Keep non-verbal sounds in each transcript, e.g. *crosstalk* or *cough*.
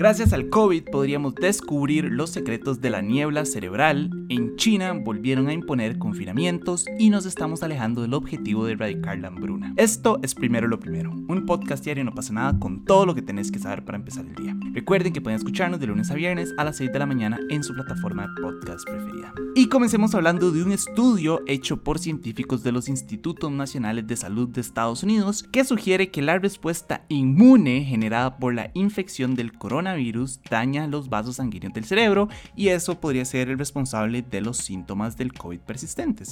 Gracias al COVID podríamos descubrir los secretos de la niebla cerebral. En China volvieron a imponer confinamientos y nos estamos alejando del objetivo de erradicar la hambruna. Esto es primero lo primero. Un podcast diario no pasa nada con todo lo que tenés que saber para empezar el día. Recuerden que pueden escucharnos de lunes a viernes a las 6 de la mañana en su plataforma de podcast preferida. Y comencemos hablando de un estudio hecho por científicos de los Institutos Nacionales de Salud de Estados Unidos que sugiere que la respuesta inmune generada por la infección del coronavirus daña los vasos sanguíneos del cerebro y eso podría ser el responsable de los síntomas del COVID persistente.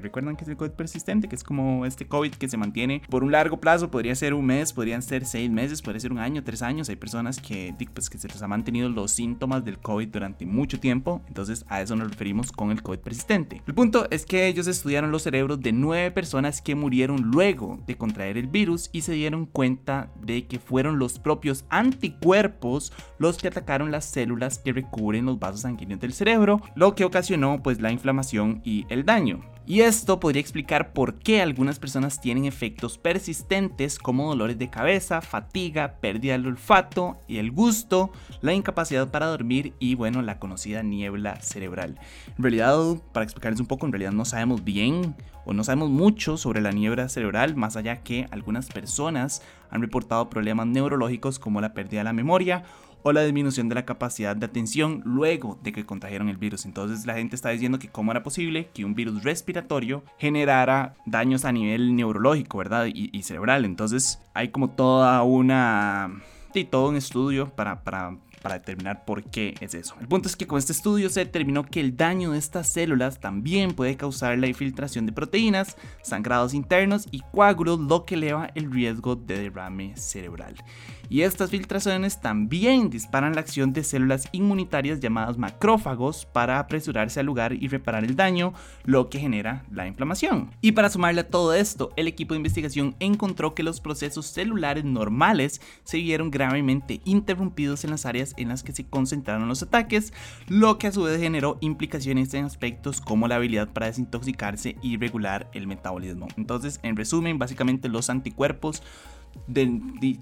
¿Recuerdan que es el COVID persistente? Que es como este COVID que se mantiene por un largo plazo, podría ser un mes, podrían ser seis meses, podría ser un año, tres años. Hay personas que, pues, que se les ha mantenido los síntomas del COVID durante mucho tiempo, entonces a eso nos referimos con el COVID persistente. El punto es que ellos estudiaron los cerebros de nueve personas que murieron luego de contraer el virus y se dieron cuenta de que fueron los propios anticuerpos los que atacaron las células que recubren los vasos sanguíneos del cerebro, lo que ocasionó pues la inflamación y el daño. Y esto podría explicar por qué algunas personas tienen efectos persistentes como dolores de cabeza, fatiga, pérdida del olfato y el gusto, la incapacidad para dormir y bueno, la conocida niebla cerebral. En realidad, para explicarles un poco, en realidad no sabemos bien o no sabemos mucho sobre la niebla cerebral, más allá que algunas personas han reportado problemas neurológicos como la pérdida de la memoria o la disminución de la capacidad de atención luego de que contrajeron el virus. Entonces la gente está diciendo que cómo era posible que un virus respiratorio generara daños a nivel neurológico, ¿verdad? Y, cerebral. Entonces hay como toda una... Y todo un estudio para, para, para determinar por qué es eso. El punto es que con este estudio se determinó que el daño de estas células también puede causar la infiltración de proteínas, sangrados internos y coágulos, lo que eleva el riesgo de derrame cerebral y estas filtraciones también disparan la acción de células inmunitarias llamadas macrófagos para apresurarse al lugar y reparar el daño, lo que genera la inflamación. Y para sumarle a todo esto, el equipo de investigación encontró que los procesos celulares normales se vieron gravemente interrumpidos en las áreas en las que se concentraron los ataques, lo que a su vez generó implicaciones en aspectos como la habilidad para desintoxicarse y regular el metabolismo. Entonces, en resumen, básicamente los anticuerpos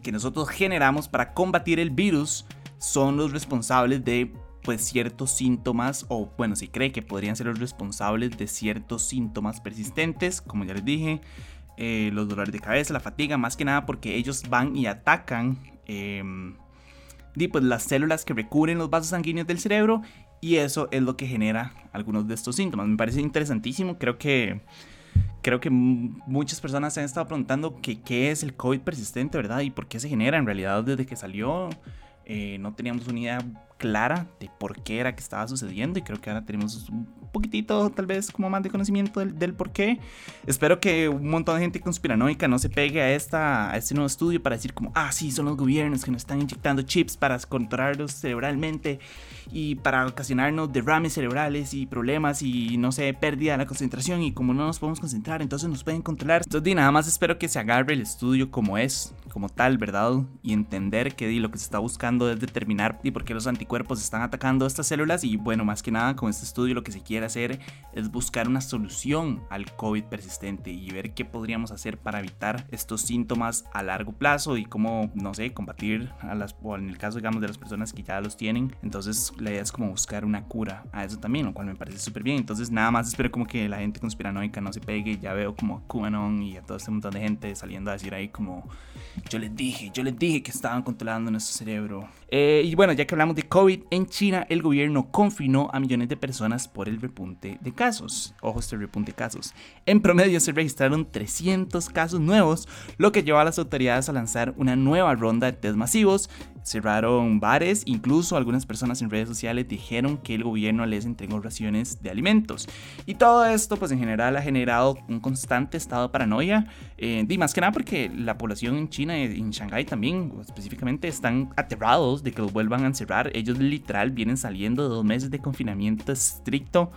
que nosotros generamos para combatir el virus son los responsables de pues ciertos síntomas o bueno se cree que podrían ser los responsables de ciertos síntomas persistentes como ya les dije eh, los dolores de cabeza la fatiga más que nada porque ellos van y atacan eh, pues, las células que recubren los vasos sanguíneos del cerebro y eso es lo que genera algunos de estos síntomas. Me parece interesantísimo creo que creo que muchas personas se han estado preguntando qué es el COVID persistente, ¿verdad? Y por qué se genera. En realidad, desde que salió, eh, no teníamos una idea clara de por qué era que estaba sucediendo y creo que ahora tenemos poquitito tal vez como más de conocimiento del, por qué. Espero que un montón de gente conspiranoica no se pegue a, esta, a este nuevo estudio para decir como, ah, sí, son los gobiernos que nos están inyectando chips para controlarlos cerebralmente y para ocasionarnos derrames cerebrales y problemas y no sé, pérdida de la concentración y como no nos podemos concentrar, entonces nos pueden controlar. Entonces, nada más espero que se agarre el estudio como es, como tal, ¿verdad? Y entender que lo que se está buscando es determinar y por qué los anticuerpos cuerpos están atacando estas células y bueno, más que nada con este estudio lo que se quiere hacer es buscar una solución al COVID persistente y ver qué podríamos hacer para evitar estos síntomas a largo plazo y cómo, no sé, combatir a las, o en el caso digamos de las personas que ya los tienen. Entonces la idea es como buscar una cura a eso también, lo cual me parece súper bien. Entonces nada más espero como que la gente conspiranoica no se pegue. Ya veo como a QAnon y a todo este montón de gente saliendo a decir ahí como yo les dije, yo les dije que estaban controlando nuestro cerebro. Eh, y bueno, ya que hablamos de COVID, en China el gobierno confinó a millones de personas por el repunte de casos. Ojo, este repunte de casos. En promedio se registraron 300 casos nuevos, lo que llevó a las autoridades a lanzar una nueva ronda de test masivos. Cerraron bares, incluso algunas personas en redes sociales dijeron que el gobierno les entregó raciones de alimentos. Y todo esto, pues en general, ha generado un constante estado de paranoia. Eh, y más que nada porque la población en China y en Shanghái también, específicamente, están aterrados de que los vuelvan a encerrar. Ellos literal vienen saliendo de dos meses de confinamiento estricto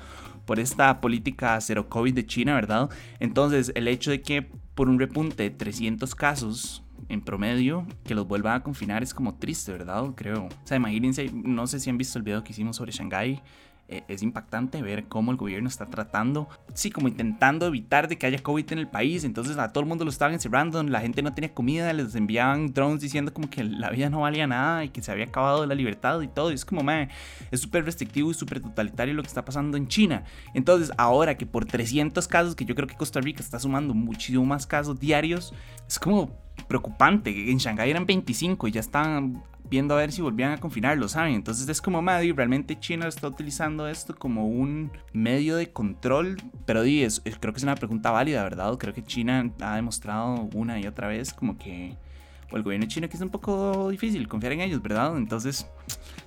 por esta política cero COVID de China, ¿verdad? Entonces, el hecho de que por un repunte de 300 casos en promedio, que los vuelvan a confinar es como triste, ¿verdad? Creo. O sea, imagínense, no sé si han visto el video que hicimos sobre Shanghái. eh, es impactante ver cómo el gobierno está tratando, sí, como intentando evitar de que haya COVID en el país. Entonces a todo el mundo lo estaban encerrando, la gente no tenía comida, les enviaban drones diciendo como que la vida no valía nada y que se había acabado la libertad y todo. Es como, man, es súper restrictivo y súper totalitario lo que está pasando en China. Entonces ahora que por 300 casos, que yo creo que Costa Rica está sumando muchísimo más casos diarios, es como preocupante. En Shanghái eran 25 y ya están viendo a ver si volvían a confinarlo, ¿saben? Entonces es como, madre, realmente China está utilizando esto como un medio de control, pero di, es, creo que es una pregunta válida, ¿verdad? Creo que China ha demostrado una y otra vez como que o el gobierno chino que es un poco difícil confiar en ellos, ¿verdad? Entonces,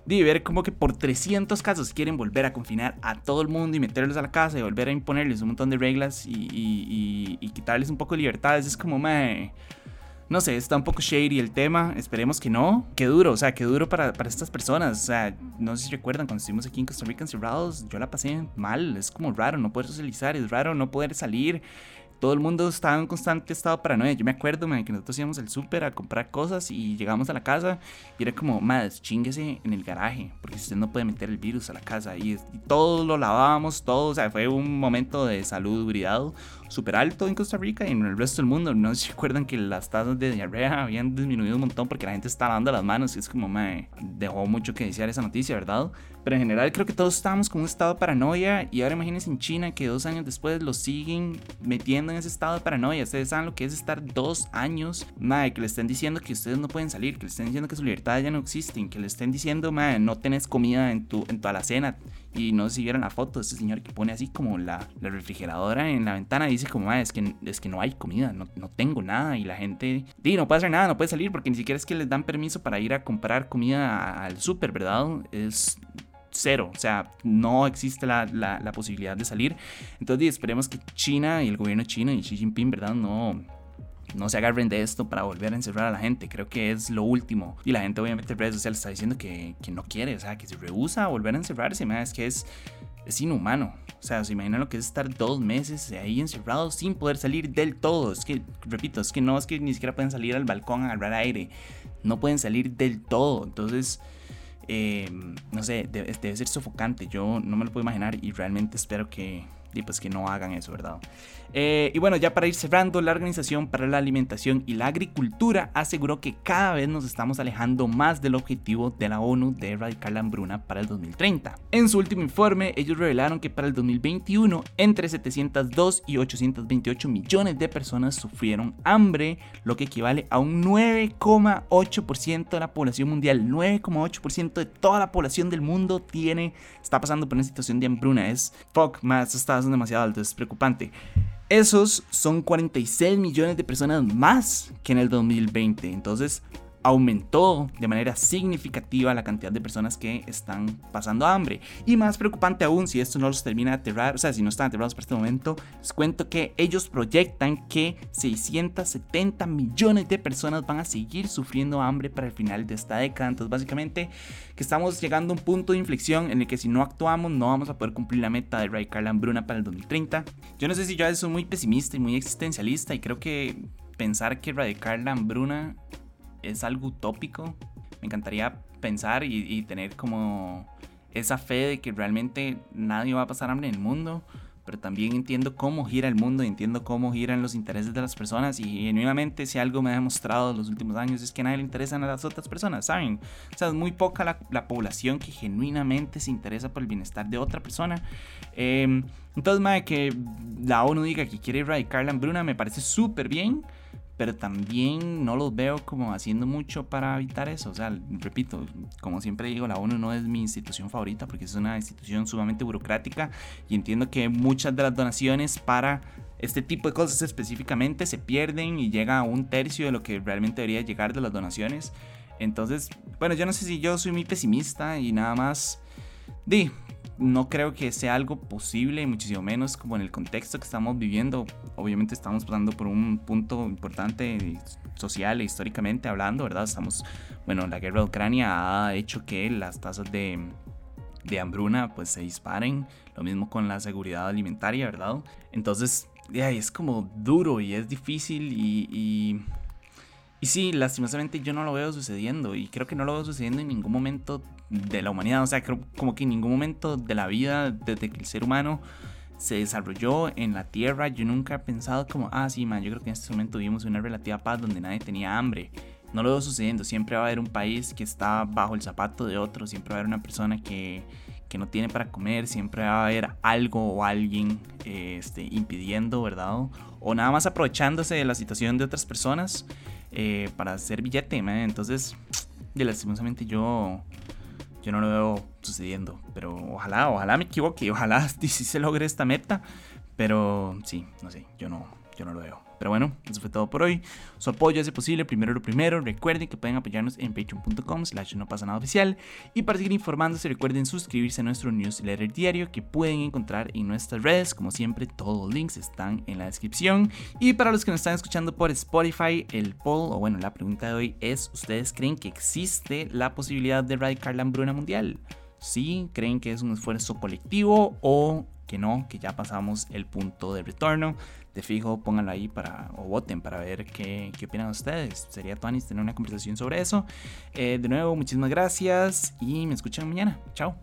di, ver como que por 300 casos quieren volver a confinar a todo el mundo y meterlos a la casa y volver a imponerles un montón de reglas y, y quitarles un poco de libertades, es como, madre no sé, está un poco shady el tema, esperemos que no. Qué duro, o sea, qué duro para, para estas personas. O sea, no sé si recuerdan, cuando estuvimos aquí en Costa Rica encerrados, yo la pasé mal, es como raro no poder socializar, es raro no poder salir todo el mundo estaba en constante estado paranoia. Yo me acuerdo, man, que nosotros íbamos al súper a comprar cosas y llegamos a la casa y era como, más chinguese en el garaje, porque usted no puede meter el virus a la casa. Y, y todo lo lavábamos, todo, o sea, fue un momento de salud bridado súper alto en Costa Rica y en el resto del mundo. No sé si recuerdan que las tasas de diarrea habían disminuido un montón porque la gente estaba lavando las manos y es como, me dejó mucho que desear esa noticia, ¿verdad? Pero en general creo que todos estábamos con un estado de paranoia y ahora imagínense en China que dos años después lo siguen metiendo en ese estado de paranoia. Ustedes saben lo que es estar dos años, madre, que le estén diciendo que ustedes no pueden salir, que le estén diciendo que su libertad ya no existe, que le estén diciendo, madre, no tenés comida en tu, en tu alacena. Y no sé si vieron la foto de este señor que pone así como la, la refrigeradora en la ventana dice como, es que, es que no hay comida, no, no tengo nada. Y la gente, di, no puede hacer nada, no puede salir porque ni siquiera es que les dan permiso para ir a comprar comida al súper, ¿verdad? Es cero, o sea, no existe la, la, la posibilidad de salir. Entonces, esperemos que China y el gobierno chino y Xi Jinping, ¿verdad? No, no se agarren de esto para volver a encerrar a la gente. Creo que es lo último. Y la gente, obviamente, en redes sociales está diciendo que, que no quiere, o sea, que se rehúsa a volver a encerrarse. Es que es, es inhumano. O sea, se imaginan lo que es estar dos meses ahí encerrados sin poder salir del todo. Es que, repito, es que no es que ni siquiera pueden salir al balcón a agarrar aire. No pueden salir del todo. Entonces, eh, no sé, debe, debe ser sofocante. Yo no me lo puedo imaginar y realmente espero que, y pues que no hagan eso, ¿verdad? Eh, y bueno, ya para ir cerrando, la Organización para la Alimentación y la Agricultura aseguró que cada vez nos estamos alejando más del objetivo de la ONU de erradicar la hambruna para el 2030. En su último informe, ellos revelaron que para el 2021, entre 702 y 828 millones de personas sufrieron hambre, lo que equivale a un 9,8% de la población mundial. 9,8% de toda la población del mundo tiene, está pasando por una situación de hambruna. Es fuck, más, está demasiado alto, es preocupante. Esos son 46 millones de personas más que en el 2020. Entonces, aumentó de manera significativa la cantidad de personas que están pasando hambre. Y más preocupante aún, si esto no los termina de aterrar, o sea, si no están aterrados para este momento, les cuento que ellos proyectan que 670 millones de personas van a seguir sufriendo hambre para el final de esta década. Entonces, básicamente, que estamos llegando a un punto de inflexión en el que si no actuamos, no vamos a poder cumplir la meta de erradicar la hambruna para el 2030. Yo no sé si yo soy muy pesimista y muy existencialista y creo que pensar que erradicar la hambruna es algo utópico. Me encantaría pensar y, tener como esa fe de que realmente nadie va a pasar hambre en el mundo, pero también entiendo cómo gira el mundo, entiendo cómo giran los intereses de las personas y genuinamente si algo me ha demostrado en los últimos años es que a nadie le interesan a las otras personas, ¿saben? O sea, es muy poca la, la población que genuinamente se interesa por el bienestar de otra persona. Eh, entonces, madre, que la ONU diga que quiere erradicar la hambruna me parece súper bien pero también no los veo como haciendo mucho para evitar eso. O sea, repito, como siempre digo, la ONU no es mi institución favorita porque es una institución sumamente burocrática y entiendo que muchas de las donaciones para este tipo de cosas específicamente se pierden y llega a un tercio de lo que realmente debería llegar de las donaciones. Entonces, bueno, yo no sé si yo soy muy pesimista y nada más... Di, no creo que sea algo posible, muchísimo menos como en el contexto que estamos viviendo. Obviamente estamos pasando por un punto importante social e históricamente hablando, ¿verdad? Estamos, bueno, la guerra de Ucrania ha hecho que las tasas de, de hambruna pues se disparen, lo mismo con la seguridad alimentaria, ¿verdad? Entonces, es como duro y es difícil y, y Y sí, lastimosamente yo no lo veo sucediendo y creo que no lo veo sucediendo en ningún momento de la humanidad. O sea, creo como que en ningún momento de la vida, desde que el ser humano se desarrolló en la Tierra, yo nunca he pensado como, ah, sí, man, yo creo que en este momento vivimos una relativa paz donde nadie tenía hambre. No lo veo sucediendo. Siempre va a haber un país que está bajo el zapato de otro. Siempre va a haber una persona que, que no tiene para comer. Siempre va a haber algo o alguien este, impidiendo, ¿verdad? O nada más aprovechándose de la situación de otras personas. Eh, para hacer billete. Entonces, de lastimosamente yo, yo no lo veo sucediendo. Pero ojalá, ojalá me equivoque. Ojalá *laughs* sí se logre esta meta. Pero sí, no sé, yo no, yo no lo veo. Pero bueno, eso fue todo por hoy. Su apoyo hace posible, primero lo primero. Recuerden que pueden apoyarnos en patreon.com slash no pasa nada oficial. Y para seguir informándose, recuerden suscribirse a nuestro newsletter diario que pueden encontrar en nuestras redes. Como siempre, todos los links están en la descripción. Y para los que nos están escuchando por Spotify, el poll, o bueno, la pregunta de hoy es, ¿ustedes creen que existe la posibilidad de erradicar la hambruna mundial? ¿Sí? ¿Creen que es un esfuerzo colectivo o que no, que ya pasamos el punto de retorno. De fijo, pónganlo ahí para, o voten para ver qué, qué opinan ustedes. Sería Tuanis tener una conversación sobre eso. Eh, de nuevo, muchísimas gracias y me escuchan mañana. Chao.